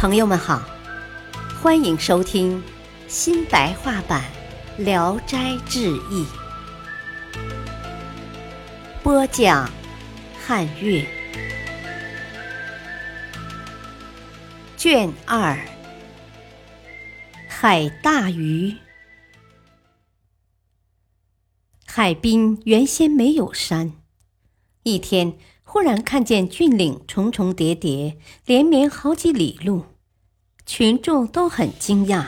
朋友们好，欢迎收听新白话版《聊斋志异》，播讲汉乐，卷二，海大鱼。海滨原先没有山，一天。忽然看见峻岭重重叠叠，连绵好几里路，群众都很惊讶。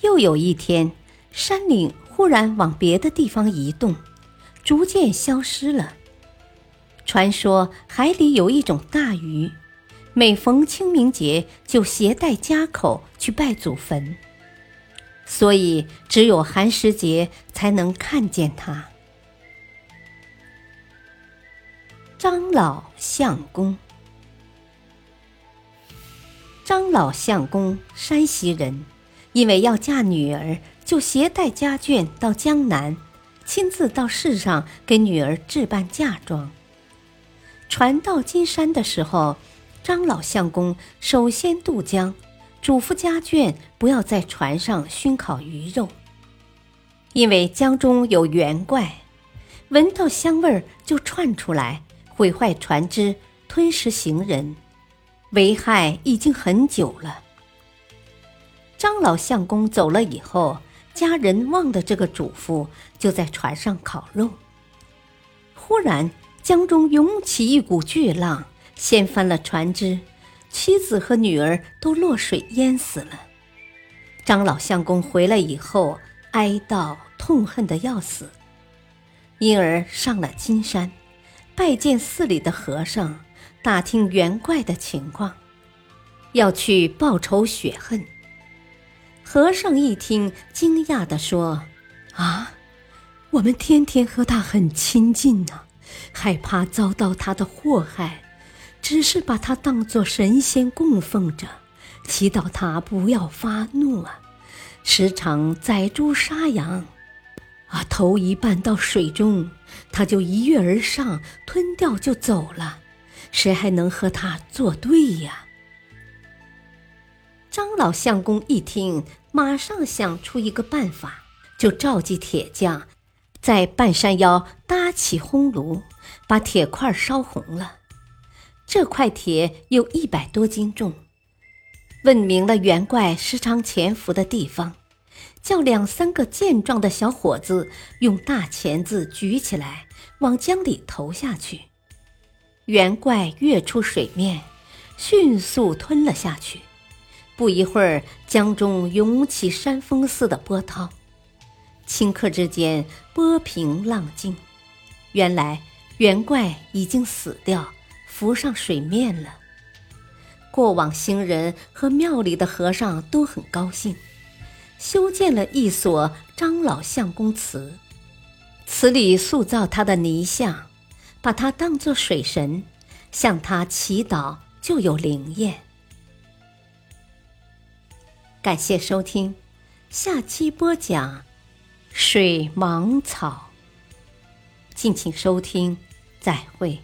又有一天，山岭忽然往别的地方移动，逐渐消失了。传说海里有一种大鱼，每逢清明节就携带家口去拜祖坟，所以只有寒食节才能看见它。张老相公，张老相公，山西人，因为要嫁女儿，就携带家眷到江南，亲自到市上给女儿置办嫁妆。船到金山的时候，张老相公首先渡江，嘱咐家眷不要在船上熏烤鱼肉，因为江中有猿怪，闻到香味儿就窜出来。毁坏船只，吞食行人，危害已经很久了。张老相公走了以后，家人忘了这个嘱咐，就在船上烤肉。忽然，江中涌起一股巨浪，掀翻了船只，妻子和女儿都落水淹死了。张老相公回来以后，哀悼痛恨的要死，因而上了金山。拜见寺里的和尚，打听元怪的情况，要去报仇雪恨。和尚一听，惊讶地说：“啊，我们天天和他很亲近呢，害怕遭到他的祸害，只是把他当作神仙供奉着，祈祷他不要发怒啊，时常宰猪杀羊。”啊！头一半到水中，他就一跃而上，吞掉就走了。谁还能和他作对呀？张老相公一听，马上想出一个办法，就召集铁匠，在半山腰搭起烘炉，把铁块烧红了。这块铁有一百多斤重，问明了猿怪时常潜伏的地方。叫两三个健壮的小伙子用大钳子举起来，往江里投下去。猿怪跃出水面，迅速吞了下去。不一会儿，江中涌起山峰似的波涛，顷刻之间波平浪静。原来猿怪已经死掉，浮上水面了。过往行人和庙里的和尚都很高兴。修建了一所张老相公祠，祠里塑造他的泥像，把他当作水神，向他祈祷就有灵验。感谢收听，下期播讲水芒草。敬请收听，再会。